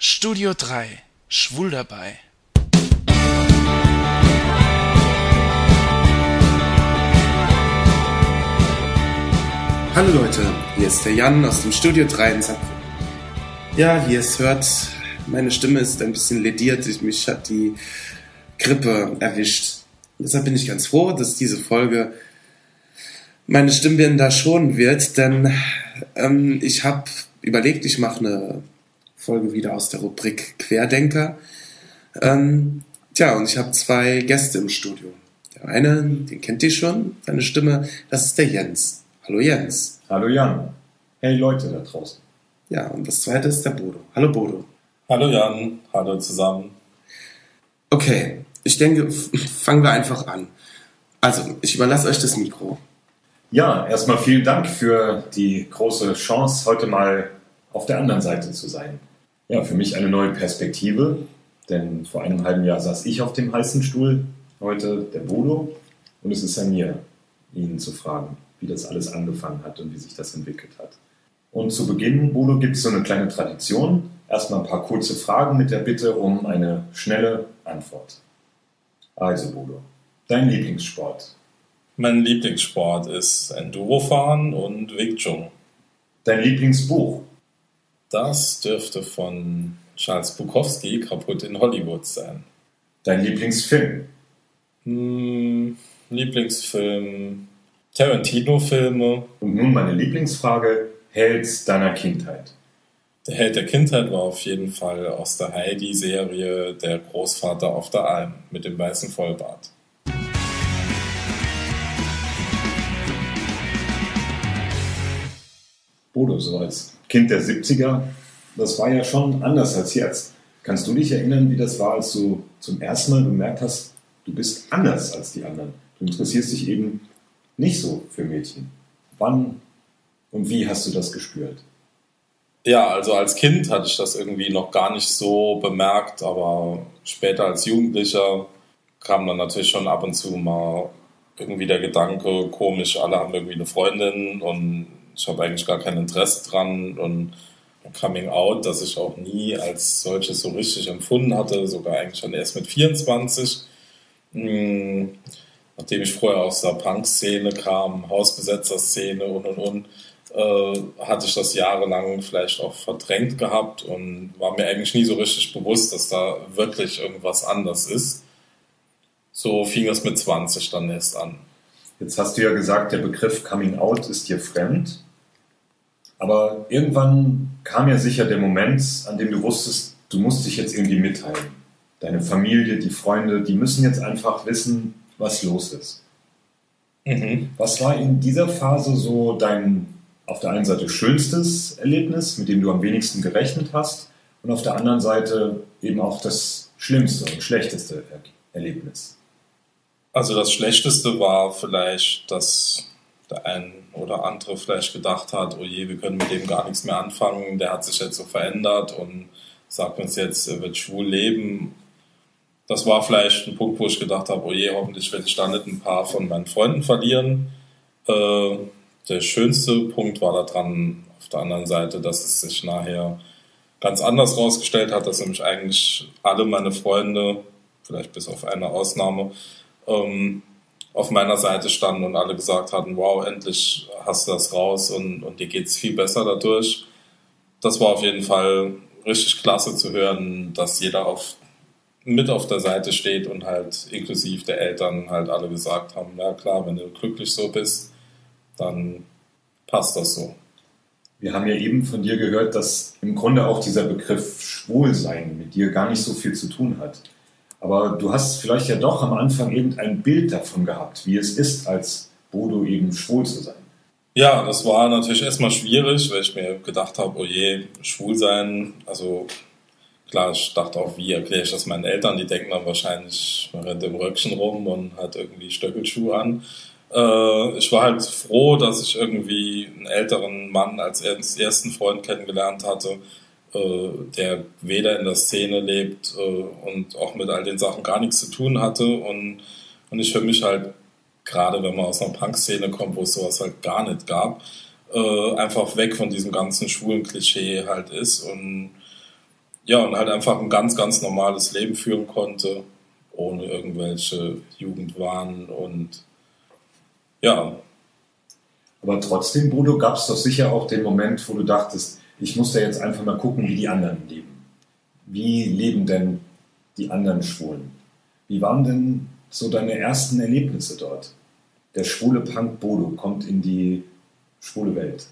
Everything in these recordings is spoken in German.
Studio 3 Schwul dabei. Hallo Leute, hier ist der Jan aus dem Studio 3 in Saarbrücken. Ja, wie ihr es hört, meine Stimme ist ein bisschen lediert. Mich hat die Grippe erwischt. Deshalb bin ich ganz froh, dass diese Folge meine Stimmbänder schonen wird, denn ähm, ich habe überlegt, ich mache eine Folge wieder aus der Rubrik Querdenker. Ähm, tja, und ich habe zwei Gäste im Studio. Der eine, den kennt ihr schon, seine Stimme, das ist der Jens. Hallo Jens. Hallo Jan. Hey Leute da draußen. Ja, und das zweite ist der Bodo. Hallo Bodo. Hallo Jan, hallo zusammen. Okay, ich denke, fangen wir einfach an. Also, ich überlasse euch das Mikro. Ja, erstmal vielen Dank für die große Chance, heute mal auf der anderen Seite zu sein. Ja, für mich eine neue Perspektive, denn vor einem halben Jahr saß ich auf dem heißen Stuhl, heute der Bodo, und es ist an mir, ihn zu fragen, wie das alles angefangen hat und wie sich das entwickelt hat. Und zu Beginn, Bodo, gibt es so eine kleine Tradition. Erstmal ein paar kurze Fragen mit der Bitte um eine schnelle Antwort. Also, Bodo, dein Lieblingssport? Mein Lieblingssport ist Endurofahren und Wing Chun. Dein Lieblingsbuch? Das dürfte von Charles Bukowski kaputt in Hollywood sein. Dein Lieblingsfilm? Hm, Lieblingsfilm Tarantino-Filme. Und nun meine Lieblingsfrage: Held deiner Kindheit? Der Held der Kindheit war auf jeden Fall aus der Heidi-Serie Der Großvater auf der Alm mit dem weißen Vollbart. Bodo, so als Kind der 70er, das war ja schon anders als jetzt. Kannst du dich erinnern, wie das war, als du zum ersten Mal bemerkt hast, du bist anders als die anderen? Du interessierst dich eben nicht so für Mädchen. Wann und wie hast du das gespürt? Ja, also als Kind hatte ich das irgendwie noch gar nicht so bemerkt, aber später als Jugendlicher kam dann natürlich schon ab und zu mal irgendwie der Gedanke, komisch, alle haben irgendwie eine Freundin und ich habe eigentlich gar kein Interesse dran und Coming Out, das ich auch nie als solches so richtig empfunden hatte, sogar eigentlich schon erst mit 24. Hm, nachdem ich vorher aus der Punk-Szene kam, Hausbesetzer-Szene und und und, äh, hatte ich das jahrelang vielleicht auch verdrängt gehabt und war mir eigentlich nie so richtig bewusst, dass da wirklich irgendwas anders ist. So fing es mit 20 dann erst an. Jetzt hast du ja gesagt, der Begriff Coming Out ist dir fremd. Aber irgendwann kam ja sicher der Moment, an dem du wusstest, du musst dich jetzt irgendwie mitteilen. Deine Familie, die Freunde, die müssen jetzt einfach wissen, was los ist. Mhm. Was war in dieser Phase so dein auf der einen Seite schönstes Erlebnis, mit dem du am wenigsten gerechnet hast, und auf der anderen Seite eben auch das schlimmste und schlechteste Erlebnis? Also das Schlechteste war vielleicht, dass der ein oder andere vielleicht gedacht hat, oh je, wir können mit dem gar nichts mehr anfangen, der hat sich jetzt so verändert und sagt uns jetzt, er wird schwul leben. Das war vielleicht ein Punkt, wo ich gedacht habe, oh je, hoffentlich werde ich da nicht ein paar von meinen Freunden verlieren. Äh, der schönste Punkt war daran auf der anderen Seite, dass es sich nachher ganz anders rausgestellt hat, dass nämlich eigentlich alle meine Freunde, vielleicht bis auf eine Ausnahme, ähm, auf meiner Seite standen und alle gesagt hatten, wow, endlich hast du das raus und, und dir geht's viel besser dadurch. Das war auf jeden Fall richtig klasse zu hören, dass jeder auf, mit auf der Seite steht und halt inklusive der Eltern halt alle gesagt haben, ja klar, wenn du glücklich so bist, dann passt das so. Wir haben ja eben von dir gehört, dass im Grunde auch dieser Begriff Schwulsein mit dir gar nicht so viel zu tun hat. Aber du hast vielleicht ja doch am Anfang irgendein Bild davon gehabt, wie es ist, als Bodo eben schwul zu sein. Ja, das war natürlich erstmal schwierig, weil ich mir gedacht habe, oh je, schwul sein, also klar, ich dachte auch, wie erkläre ich das meinen Eltern? Die denken dann wahrscheinlich, man rennt im Röckchen rum und hat irgendwie Stöckelschuhe an. Äh, ich war halt froh, dass ich irgendwie einen älteren Mann als ersten Freund kennengelernt hatte, der weder in der Szene lebt äh, und auch mit all den Sachen gar nichts zu tun hatte. Und, und ich für mich halt, gerade wenn man aus einer Punk-Szene kommt, wo es sowas halt gar nicht gab, äh, einfach weg von diesem ganzen schwulen Klischee halt ist. Und ja, und halt einfach ein ganz, ganz normales Leben führen konnte, ohne irgendwelche Jugendwahn und ja. Aber trotzdem, Bodo, gab es doch sicher auch den Moment, wo du dachtest, ich muss da jetzt einfach mal gucken, wie die anderen leben. Wie leben denn die anderen Schwulen? Wie waren denn so deine ersten Erlebnisse dort? Der schwule Punk Bodo kommt in die schwule Welt.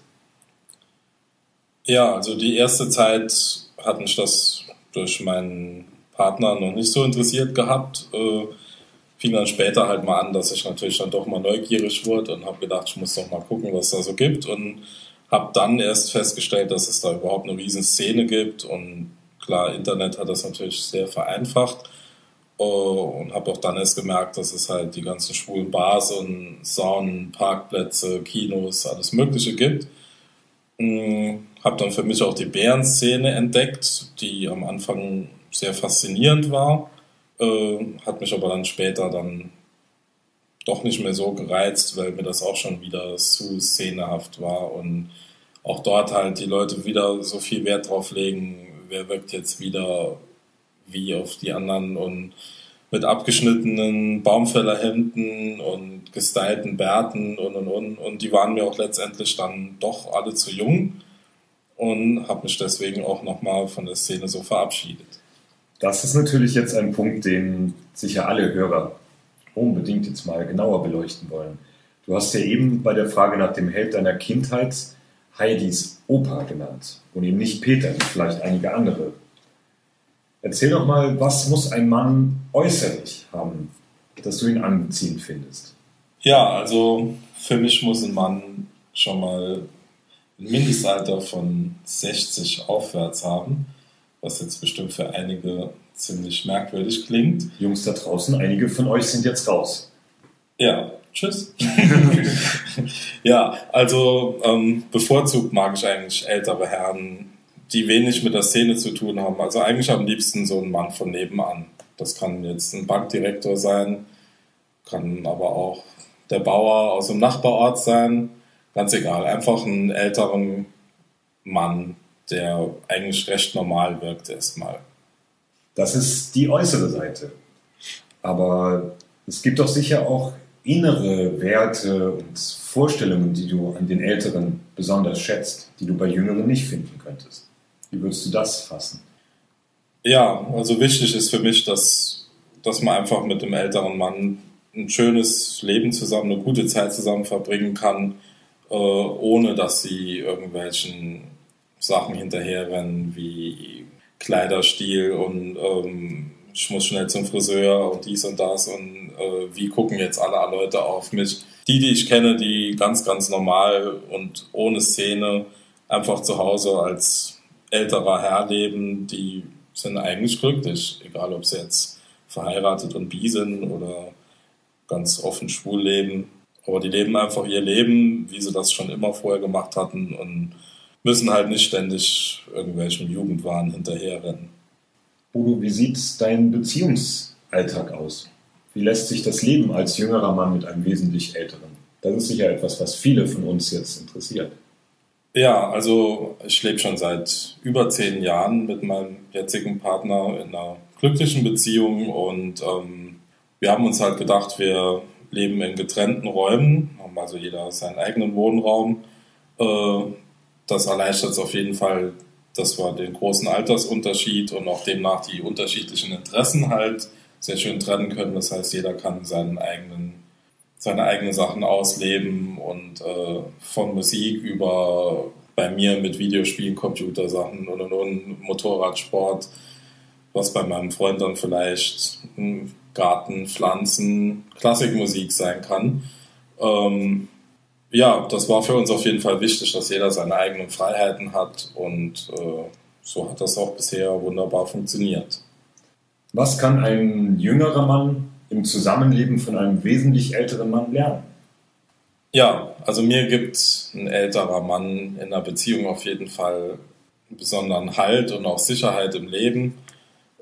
Ja, also die erste Zeit hat mich das durch meinen Partner noch nicht so interessiert gehabt. Äh, fing dann später halt mal an, dass ich natürlich dann doch mal neugierig wurde und habe gedacht, ich muss doch mal gucken, was da so gibt und habe dann erst festgestellt, dass es da überhaupt eine riesen Szene gibt. Und klar, Internet hat das natürlich sehr vereinfacht. Äh, und habe auch dann erst gemerkt, dass es halt die ganzen schwulen Bars und Saunen, Parkplätze, Kinos, alles Mögliche gibt. Hm, habe dann für mich auch die Bärenszene entdeckt, die am Anfang sehr faszinierend war, äh, hat mich aber dann später dann doch nicht mehr so gereizt, weil mir das auch schon wieder zu szenehaft war und auch dort halt die Leute wieder so viel Wert drauf legen, wer wirkt jetzt wieder wie auf die anderen und mit abgeschnittenen Baumfällerhemden und gestylten Bärten und und und und die waren mir auch letztendlich dann doch alle zu jung und habe mich deswegen auch nochmal von der Szene so verabschiedet. Das ist natürlich jetzt ein Punkt, den sicher alle Hörer unbedingt jetzt mal genauer beleuchten wollen. Du hast ja eben bei der Frage nach dem Held deiner Kindheit Heidis Opa genannt und eben nicht Peter, wie vielleicht einige andere. Erzähl doch mal, was muss ein Mann äußerlich haben, dass du ihn anziehend findest? Ja, also für mich muss ein Mann schon mal ein Mindestalter von 60 aufwärts haben, was jetzt bestimmt für einige ziemlich merkwürdig klingt. Jungs da draußen, einige von euch sind jetzt raus. Ja, tschüss. ja, also ähm, bevorzugt mag ich eigentlich ältere Herren, die wenig mit der Szene zu tun haben. Also eigentlich am liebsten so ein Mann von nebenan. Das kann jetzt ein Bankdirektor sein, kann aber auch der Bauer aus dem Nachbarort sein ganz egal, einfach einen älteren Mann, der eigentlich recht normal wirkt erstmal. Das ist die äußere Seite. Aber es gibt doch sicher auch innere Werte und Vorstellungen, die du an den Älteren besonders schätzt, die du bei Jüngeren nicht finden könntest. Wie würdest du das fassen? Ja, also wichtig ist für mich, dass, dass man einfach mit dem älteren Mann ein schönes Leben zusammen, eine gute Zeit zusammen verbringen kann äh, ohne dass sie irgendwelchen Sachen hinterherrennen wie Kleiderstil und ähm, ich muss schnell zum Friseur und dies und das und äh, wie gucken jetzt alle Leute auf mich. Die, die ich kenne, die ganz, ganz normal und ohne Szene einfach zu Hause als älterer Herr leben, die sind eigentlich glücklich, egal ob sie jetzt verheiratet und bi sind oder ganz offen schwul leben. Aber die leben einfach ihr Leben, wie sie das schon immer vorher gemacht hatten und müssen halt nicht ständig irgendwelchen Jugendwahn hinterherrennen. Udo, wie sieht dein Beziehungsalltag aus? Wie lässt sich das Leben als jüngerer Mann mit einem wesentlich älteren? Das ist sicher etwas, was viele von uns jetzt interessiert. Ja, also ich lebe schon seit über zehn Jahren mit meinem jetzigen Partner in einer glücklichen Beziehung und ähm, wir haben uns halt gedacht, wir leben in getrennten Räumen, haben also jeder seinen eigenen Wohnraum. Äh, das erleichtert es auf jeden Fall, dass wir den großen Altersunterschied und auch demnach die unterschiedlichen Interessen halt sehr schön trennen können. Das heißt, jeder kann seinen eigenen, seine eigenen Sachen ausleben und äh, von Musik über bei mir mit Videospielen, Computersachen und, und, und Motorradsport, was bei meinem Freund dann vielleicht Garten, Pflanzen, Klassikmusik sein kann. Ähm, ja, das war für uns auf jeden Fall wichtig, dass jeder seine eigenen Freiheiten hat und äh, so hat das auch bisher wunderbar funktioniert. Was kann ein jüngerer Mann im Zusammenleben von einem wesentlich älteren Mann lernen? Ja, also mir gibt ein älterer Mann in einer Beziehung auf jeden Fall besonderen Halt und auch Sicherheit im Leben.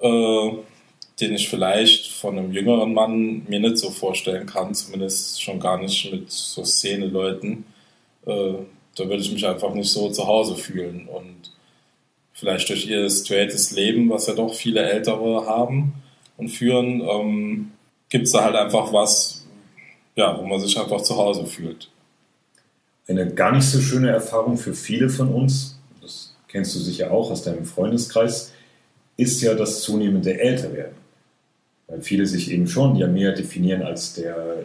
Äh, den ich vielleicht von einem jüngeren Mann mir nicht so vorstellen kann, zumindest schon gar nicht mit so Szene-Leuten. Äh, da würde ich mich einfach nicht so zu Hause fühlen. Und vielleicht durch ihr straightes Leben, was ja doch viele Ältere haben und führen, ähm, gibt es da halt einfach was, ja, wo man sich einfach zu Hause fühlt. Eine gar nicht so schöne Erfahrung für viele von uns, das kennst du sicher auch aus deinem Freundeskreis, ist ja das zunehmende Älterwerden. Weil viele sich eben schon ja mehr definieren als der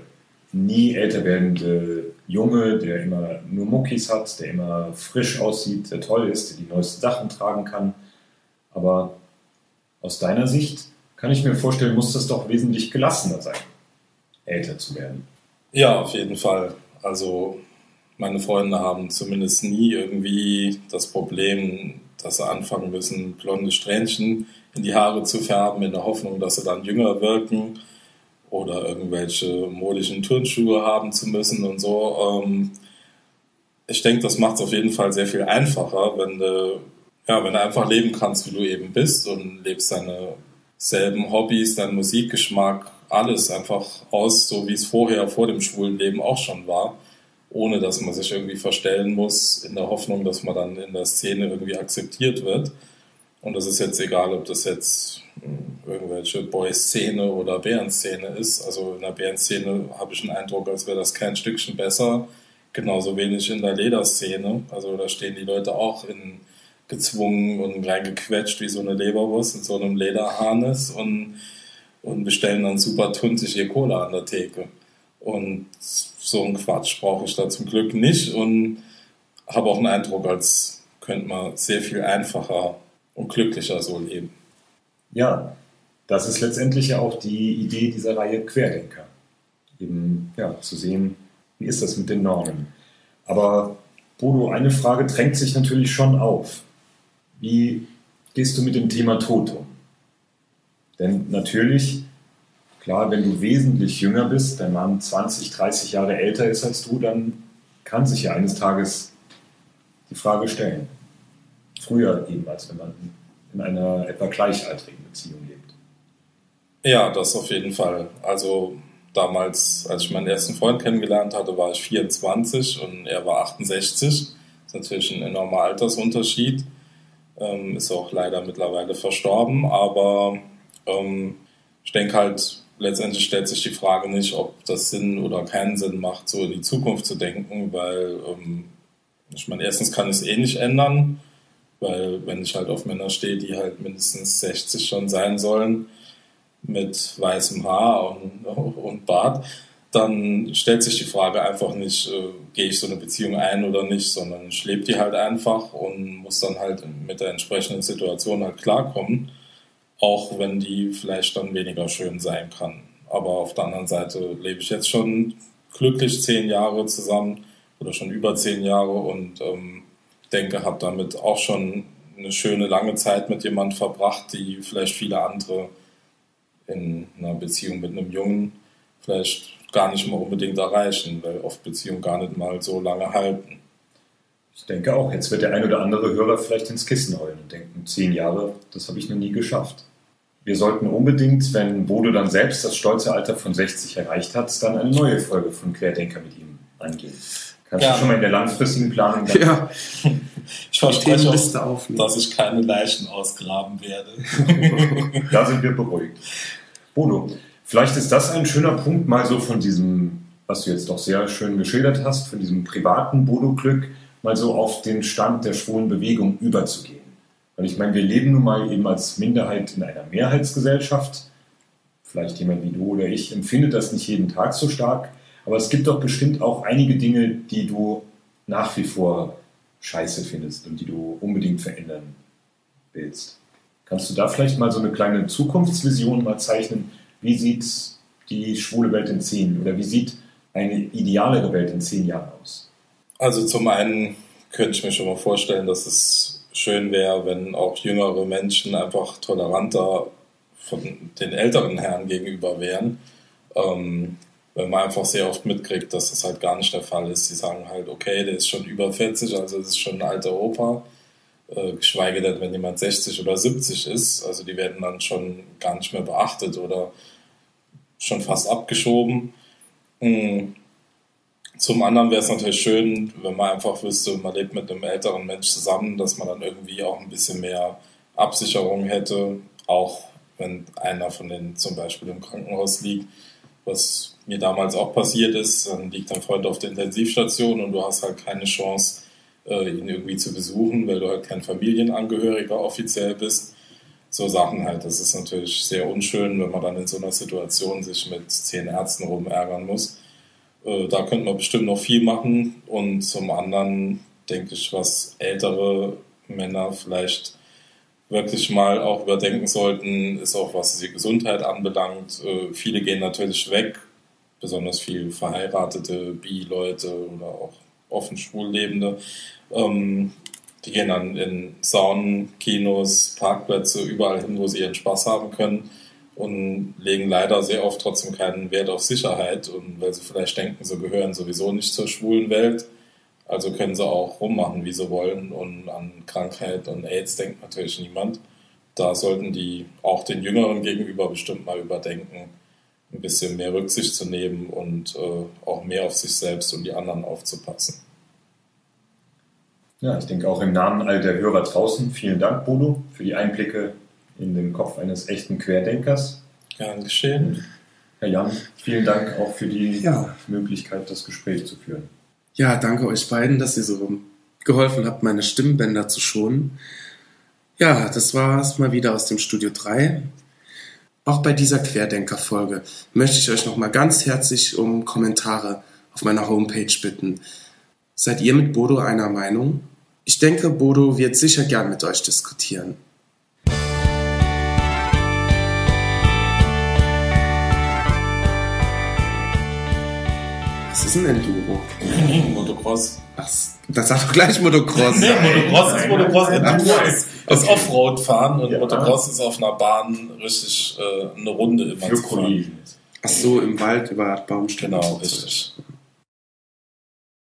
nie älter werdende Junge, der immer nur Muckis hat, der immer frisch aussieht, der toll ist, der die neuesten Sachen tragen kann. Aber aus deiner Sicht kann ich mir vorstellen, muss das doch wesentlich gelassener sein, älter zu werden. Ja, auf jeden Fall. Also meine Freunde haben zumindest nie irgendwie das Problem, dass sie anfangen müssen, blonde Strähnchen in die Haare zu färben, in der Hoffnung, dass sie dann jünger wirken oder irgendwelche modischen Turnschuhe haben zu müssen und so. Ähm, ich denke, das macht es auf jeden Fall sehr viel einfacher, wenn du, ja, wenn du einfach leben kannst, wie du eben bist und lebst deine selben Hobbys, deinen Musikgeschmack, alles einfach aus, so wie es vorher vor dem schwulen Leben auch schon war, ohne dass man sich irgendwie verstellen muss, in der Hoffnung, dass man dann in der Szene irgendwie akzeptiert wird. Und das ist jetzt egal, ob das jetzt hm, irgendwelche Boy-Szene oder Bären-Szene ist. Also in der Bären-Szene habe ich den Eindruck, als wäre das kein Stückchen besser. Genauso wenig in der Lederszene. Also da stehen die Leute auch in gezwungen und reingequetscht wie so eine Leberwurst in so einem Lederharnis und, und bestellen dann super tuntig ihr Cola an der Theke. Und so einen Quatsch brauche ich da zum Glück nicht und habe auch einen Eindruck, als könnte man sehr viel einfacher und glücklicher so leben. Ja, das ist letztendlich ja auch die Idee dieser Reihe Querdenker. Eben ja, zu sehen, wie ist das mit den Normen. Aber Bodo, eine Frage drängt sich natürlich schon auf. Wie gehst du mit dem Thema Tod um? Denn natürlich, klar, wenn du wesentlich jünger bist, dein Mann 20, 30 Jahre älter ist als du, dann kann sich ja eines Tages die Frage stellen. Früher eben, als wenn man in einer etwa gleichaltrigen Beziehung lebt. Ja, das auf jeden Fall. Also damals, als ich meinen ersten Freund kennengelernt hatte, war ich 24 und er war 68. Das ist natürlich ein enormer Altersunterschied ähm, ist auch leider mittlerweile verstorben, aber ähm, ich denke halt, letztendlich stellt sich die Frage nicht, ob das Sinn oder keinen Sinn macht, so in die Zukunft zu denken, weil ähm, ich meine, erstens kann es eh nicht ändern, weil wenn ich halt auf Männer stehe, die halt mindestens 60 schon sein sollen, mit weißem Haar und, und Bart, dann stellt sich die Frage einfach nicht, äh, gehe ich so eine Beziehung ein oder nicht, sondern ich lebe die halt einfach und muss dann halt mit der entsprechenden Situation halt klarkommen, auch wenn die vielleicht dann weniger schön sein kann. Aber auf der anderen Seite lebe ich jetzt schon glücklich zehn Jahre zusammen oder schon über zehn Jahre und ähm, denke, habe damit auch schon eine schöne lange Zeit mit jemand verbracht, die vielleicht viele andere in einer Beziehung mit einem Jungen vielleicht gar nicht mal unbedingt erreichen, weil oft Beziehungen gar nicht mal so lange halten. Ich denke auch, jetzt wird der ein oder andere Hörer vielleicht ins Kissen heulen und denken, zehn Jahre, das habe ich noch nie geschafft. Wir sollten unbedingt, wenn Bodo dann selbst das stolze Alter von 60 erreicht hat, dann eine neue Folge von Querdenker mit ihm angehen. Kannst ja. du schon mal in der langfristigen Planung dann ja. Ich verspreche auch, dass ich keine Leichen ausgraben werde. da sind wir beruhigt. Bodo, Vielleicht ist das ein schöner Punkt, mal so von diesem, was du jetzt doch sehr schön geschildert hast, von diesem privaten Bodo-Glück, mal so auf den Stand der schwulen Bewegung überzugehen. Weil ich meine, wir leben nun mal eben als Minderheit in einer Mehrheitsgesellschaft. Vielleicht jemand wie du oder ich empfindet das nicht jeden Tag so stark, aber es gibt doch bestimmt auch einige Dinge, die du nach wie vor scheiße findest und die du unbedingt verändern willst. Kannst du da vielleicht mal so eine kleine Zukunftsvision mal zeichnen, wie sieht die schwule Welt in zehn oder wie sieht eine idealere Welt in zehn Jahren aus? Also zum einen könnte ich mir schon mal vorstellen, dass es schön wäre, wenn auch jüngere Menschen einfach toleranter von den älteren Herren gegenüber wären. Ähm, wenn man einfach sehr oft mitkriegt, dass das halt gar nicht der Fall ist. Sie sagen halt, okay, der ist schon über 40, also das ist schon ein alter Opa. Äh, geschweige denn, wenn jemand 60 oder 70 ist. Also die werden dann schon gar nicht mehr beachtet oder schon fast abgeschoben. Hm. Zum anderen wäre es natürlich schön, wenn man einfach wüsste, man lebt mit einem älteren Mensch zusammen, dass man dann irgendwie auch ein bisschen mehr Absicherung hätte, auch wenn einer von denen zum Beispiel im Krankenhaus liegt, was mir damals auch passiert ist, dann liegt dein Freund auf der Intensivstation und du hast halt keine Chance, äh, ihn irgendwie zu besuchen, weil du halt kein Familienangehöriger offiziell bist. So Sachen halt, das ist natürlich sehr unschön, wenn man dann in so einer Situation sich mit zehn Ärzten rumärgern muss. Äh, da könnte man bestimmt noch viel machen und zum anderen denke ich, was ältere Männer vielleicht wirklich mal auch überdenken sollten, ist auch was die Gesundheit anbelangt. Äh, viele gehen natürlich weg, besonders viel verheiratete Bi-Leute oder auch offen Schwullebende. Ähm, die gehen dann in Saunen, Kinos, Parkplätze, überall hin, wo sie ihren Spaß haben können und legen leider sehr oft trotzdem keinen Wert auf Sicherheit und weil sie vielleicht denken, sie gehören sowieso nicht zur schwulen Welt, also können sie auch rummachen, wie sie wollen und an Krankheit und AIDS denkt natürlich niemand. Da sollten die auch den Jüngeren gegenüber bestimmt mal überdenken, ein bisschen mehr Rücksicht zu nehmen und äh, auch mehr auf sich selbst und die anderen aufzupassen. Ja, ich denke auch im Namen all der Hörer draußen, vielen Dank, Bodo, für die Einblicke in den Kopf eines echten Querdenkers. Gern geschehen. Herr Jan, vielen Dank auch für die ja. Möglichkeit, das Gespräch zu führen. Ja, danke euch beiden, dass ihr so geholfen habt, meine Stimmbänder zu schonen. Ja, das war es mal wieder aus dem Studio 3. Auch bei dieser Querdenker-Folge möchte ich euch nochmal ganz herzlich um Kommentare auf meiner Homepage bitten. Seid ihr mit Bodo einer Meinung? Ich denke, Bodo wird sicher gern mit euch diskutieren. Ist denn Enduro? Motocross. Ach, das sagt doch gleich Motocross. nee, Motocross ist Motocross. Enduro ist, ist Offroad-Fahren und ja. Motocross ist auf einer Bahn richtig äh, eine Runde immer Für zu fahren. Ach so, im Wald über Baumstämme. Genau, richtig.